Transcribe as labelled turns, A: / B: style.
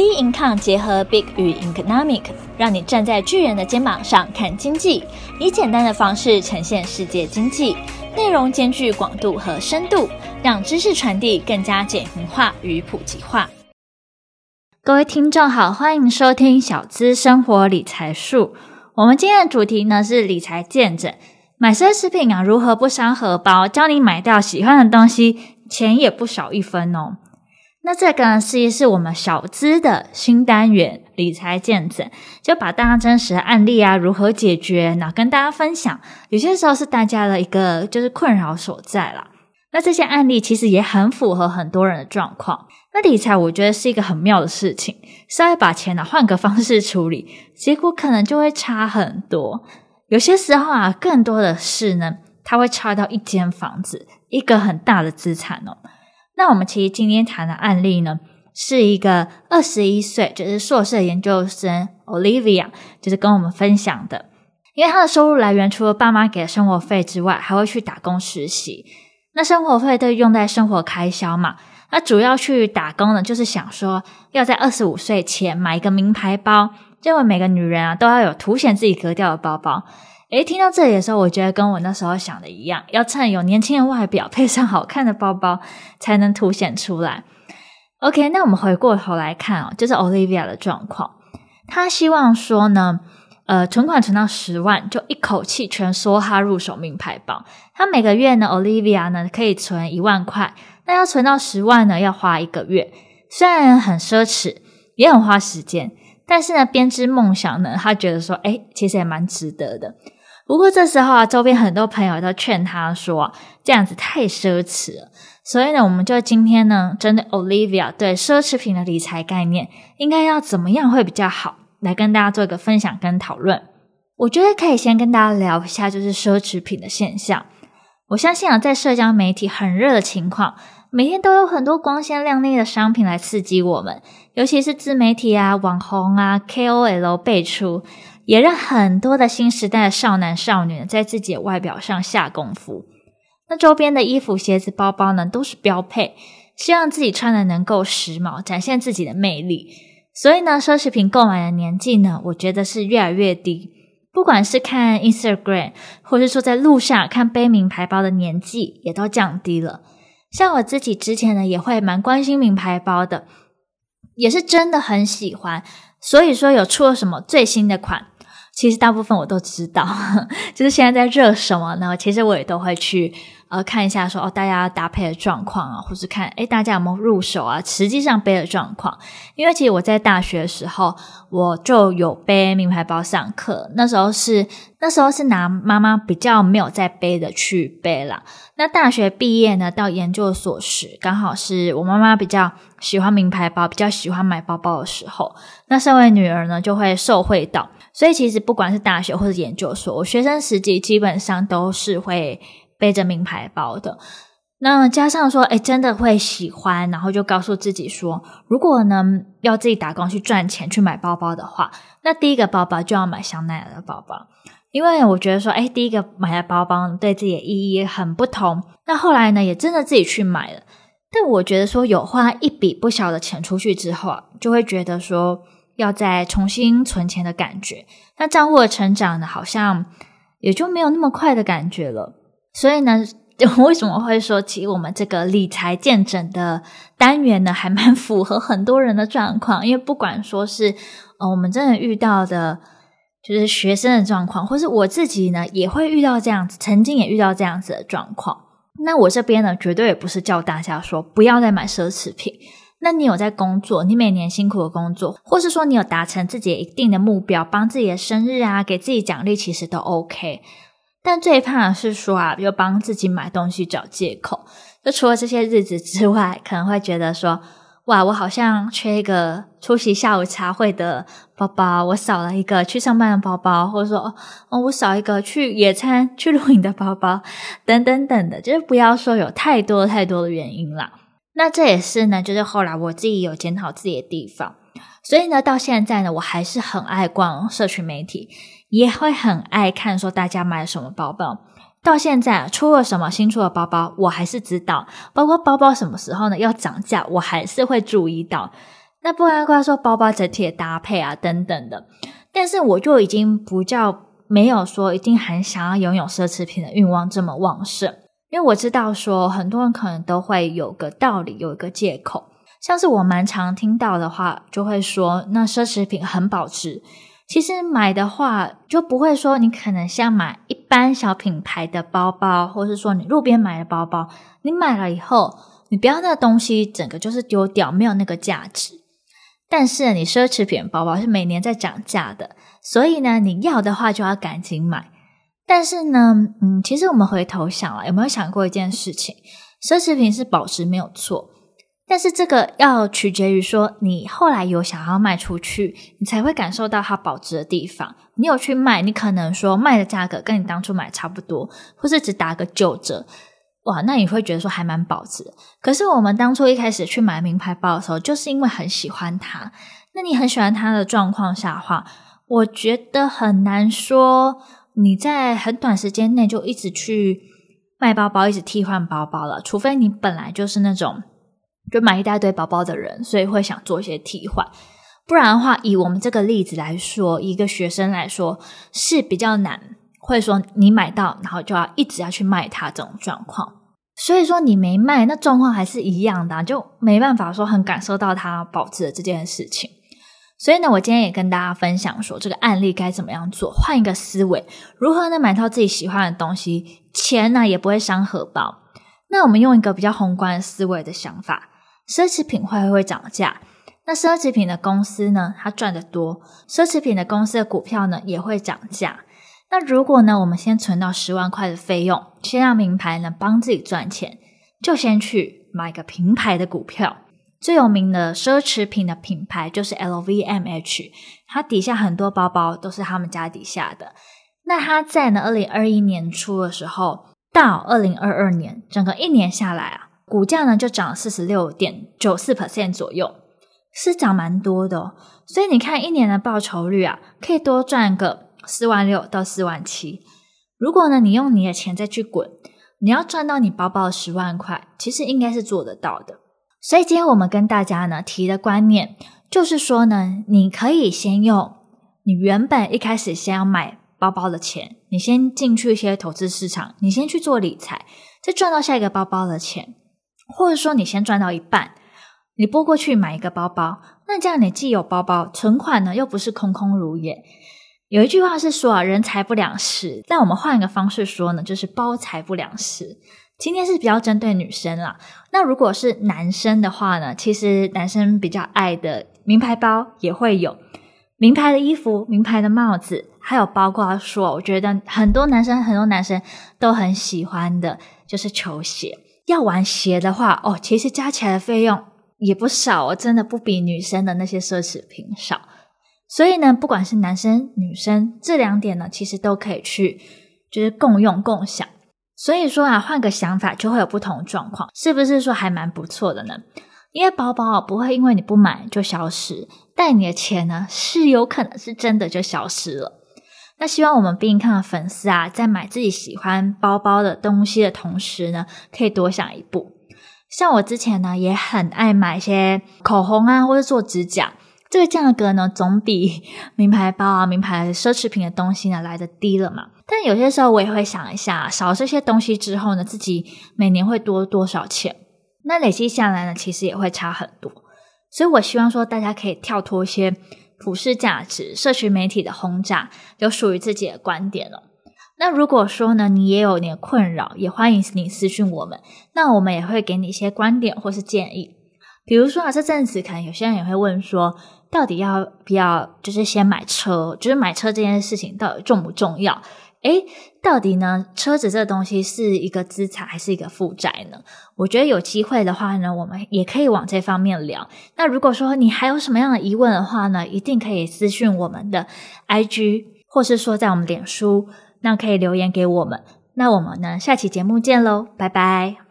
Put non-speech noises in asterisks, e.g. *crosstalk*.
A: B Income 结合 Big 与 Economic，让你站在巨人的肩膀上看经济，以简单的方式呈现世界经济，内容兼具广度和深度，让知识传递更加简明化与普及化。各位听众好，欢迎收听小资生活理财树。我们今天的主题呢是理财健诊，买奢侈品啊如何不伤荷包？教你买到喜欢的东西，钱也不少一分哦。那这个呢，是是我们小资的新单元理财健诊，就把大家真实的案例啊，如何解决，然后跟大家分享。有些时候是大家的一个就是困扰所在啦。那这些案例其实也很符合很多人的状况。那理财我觉得是一个很妙的事情，稍微把钱呢换个方式处理，结果可能就会差很多。有些时候啊，更多的是呢，它会差到一间房子，一个很大的资产哦。那我们其实今天谈的案例呢，是一个二十一岁，就是硕士研究生 Olivia，就是跟我们分享的。因为她的收入来源除了爸妈给的生活费之外，还会去打工实习。那生活费都用在生活开销嘛。那主要去打工呢，就是想说要在二十五岁前买一个名牌包，认为每个女人啊都要有凸显自己格调的包包。诶，听到这里的时候，我觉得跟我那时候想的一样，要趁有年轻的外表，配上好看的包包，才能凸显出来。OK，那我们回过头来看哦，就是 Olivia 的状况，她希望说呢，呃，存款存到十万，就一口气全梭哈入手名牌包。她每个月呢，Olivia 呢可以存一万块，那要存到十万呢，要花一个月。虽然很奢侈，也很花时间，但是呢，编织梦想呢，她觉得说，诶，其实也蛮值得的。不过这时候啊，周边很多朋友都劝他说，这样子太奢侈了。所以呢，我们就今天呢，针对 Olivia 对奢侈品的理财概念，应该要怎么样会比较好，来跟大家做一个分享跟讨论。我觉得可以先跟大家聊一下，就是奢侈品的现象。我相信啊，在社交媒体很热的情况，每天都有很多光鲜亮丽的商品来刺激我们，尤其是自媒体啊、网红啊、KOL 辈出。也让很多的新时代的少男少女在自己的外表上下功夫。那周边的衣服、鞋子、包包呢，都是标配，希望自己穿的能够时髦，展现自己的魅力。所以呢，奢侈品购买的年纪呢，我觉得是越来越低。不管是看 Instagram，或是说在路上看背名牌包的年纪，也都降低了。像我自己之前呢，也会蛮关心名牌包的，也是真的很喜欢。所以说，有出了什么最新的款？其实大部分我都知道，*laughs* 就是现在在热什么呢？其实我也都会去呃看一下说，哦大家搭配的状况啊，或是看诶大家有没有入手啊？实际上背的状况，因为其实我在大学的时候我就有背名牌包上课，那时候是那时候是拿妈妈比较没有在背的去背啦。那大学毕业呢，到研究所时，刚好是我妈妈比较喜欢名牌包，比较喜欢买包包的时候，那身为女儿呢，就会受惠到。所以其实不管是大学或者研究所，我学生时期基本上都是会背着名牌包的。那加上说，诶真的会喜欢，然后就告诉自己说，如果呢要自己打工去赚钱去买包包的话，那第一个包包就要买香奈儿的包包，因为我觉得说，诶第一个买的包包对自己的意义很不同。那后来呢，也真的自己去买了。但我觉得说，有花一笔不小的钱出去之后啊，就会觉得说。要再重新存钱的感觉，那账户的成长呢，好像也就没有那么快的感觉了。所以呢，*laughs* 为什么会说起我们这个理财健诊的单元呢，还蛮符合很多人的状况？因为不管说是呃，我们真的遇到的，就是学生的状况，或是我自己呢，也会遇到这样子，曾经也遇到这样子的状况。那我这边呢，绝对也不是叫大家说不要再买奢侈品。那你有在工作，你每年辛苦的工作，或是说你有达成自己一定的目标，帮自己的生日啊，给自己奖励，其实都 OK。但最怕的是说啊，又帮自己买东西找借口。就除了这些日子之外，可能会觉得说，哇，我好像缺一个出席下午茶会的包包，我少了一个去上班的包包，或者说，哦，我少一个去野餐、去露营的包包，等等等的，就是不要说有太多太多的原因啦。那这也是呢，就是后来我自己有检讨自己的地方，所以呢，到现在呢，我还是很爱逛社群媒体，也会很爱看说大家买了什么包包。到现在出了什么新出的包包，我还是知道，包括包包什么时候呢要涨价，我还是会注意到。那不包括说包包整体的搭配啊等等的。但是我就已经不叫没有说一定很想要拥有奢侈品的欲望这么旺盛，因为我知道说很多人可能都会有个道理，有一个借口，像是我蛮常听到的话，就会说那奢侈品很保值。其实买的话就不会说你可能像买一般小品牌的包包，或是说你路边买的包包，你买了以后，你不要那个东西整个就是丢掉，没有那个价值。但是你奢侈品包包是每年在涨价的，所以呢，你要的话就要赶紧买。但是呢，嗯，其实我们回头想了，有没有想过一件事情？奢侈品是保值没有错，但是这个要取决于说你后来有想要卖出去，你才会感受到它保值的地方。你有去卖，你可能说卖的价格跟你当初买差不多，或是只打个九折。哇，那你会觉得说还蛮保值。可是我们当初一开始去买名牌包的时候，就是因为很喜欢它。那你很喜欢它的状况下的话，我觉得很难说你在很短时间内就一直去卖包包，一直替换包包了。除非你本来就是那种就买一大堆包包的人，所以会想做一些替换。不然的话，以我们这个例子来说，一个学生来说是比较难。会说你买到，然后就要一直要去卖它这种状况，所以说你没卖，那状况还是一样的，就没办法说很感受到它保值的这件事情。所以呢，我今天也跟大家分享说，这个案例该怎么样做，换一个思维，如何呢买到自己喜欢的东西，钱呢也不会伤荷包。那我们用一个比较宏观的思维的想法，奢侈品会不会涨价？那奢侈品的公司呢，它赚得多，奢侈品的公司的股票呢也会涨价。那如果呢，我们先存到十万块的费用，先让名牌呢帮自己赚钱，就先去买个品牌的股票。最有名的奢侈品的品牌就是 LVMH，它底下很多包包都是他们家底下的。那它在呢二零二一年初的时候，到二零二二年整个一年下来啊，股价呢就涨了四十六点九四 percent 左右，是涨蛮多的哦。所以你看一年的报酬率啊，可以多赚个。四万六到四万七，如果呢，你用你的钱再去滚，你要赚到你包包的十万块，其实应该是做得到的。所以今天我们跟大家呢提的观念，就是说呢，你可以先用你原本一开始先要买包包的钱，你先进去一些投资市场，你先去做理财，再赚到下一个包包的钱，或者说你先赚到一半，你拨过去买一个包包，那这样你既有包包，存款呢又不是空空如也。有一句话是说啊，人财不两失。但我们换一个方式说呢，就是包财不两失。今天是比较针对女生啦。那如果是男生的话呢，其实男生比较爱的名牌包也会有，名牌的衣服、名牌的帽子，还有包括说，我觉得很多男生很多男生都很喜欢的，就是球鞋。要玩鞋的话，哦，其实加起来的费用也不少哦，真的不比女生的那些奢侈品少。所以呢，不管是男生女生，这两点呢，其实都可以去就是共用共享。所以说啊，换个想法就会有不同状况，是不是说还蛮不错的呢？因为包包，不会因为你不买就消失，但你的钱呢，是有可能是真的就消失了。那希望我们 Be income 的粉丝啊，在买自己喜欢包包的东西的同时呢，可以多想一步。像我之前呢，也很爱买一些口红啊，或者做指甲。这个价格呢，总比 *laughs* 名牌包啊、名牌奢侈品的东西呢来得低了嘛。但有些时候我也会想一下，少了这些东西之后呢，自己每年会多多少钱？那累积下来呢，其实也会差很多。所以我希望说，大家可以跳脱一些普世价值、社群媒体的轰炸，有属于自己的观点了。那如果说呢，你也有点困扰，也欢迎你私讯我们，那我们也会给你一些观点或是建议。比如说啊，这阵子可能有些人也会问说，到底要不要就是先买车？就是买车这件事情到底重不重要？哎，到底呢，车子这东西是一个资产还是一个负债呢？我觉得有机会的话呢，我们也可以往这方面聊。那如果说你还有什么样的疑问的话呢，一定可以私讯我们的 IG，或是说在我们脸书，那可以留言给我们。那我们呢，下期节目见喽，拜拜。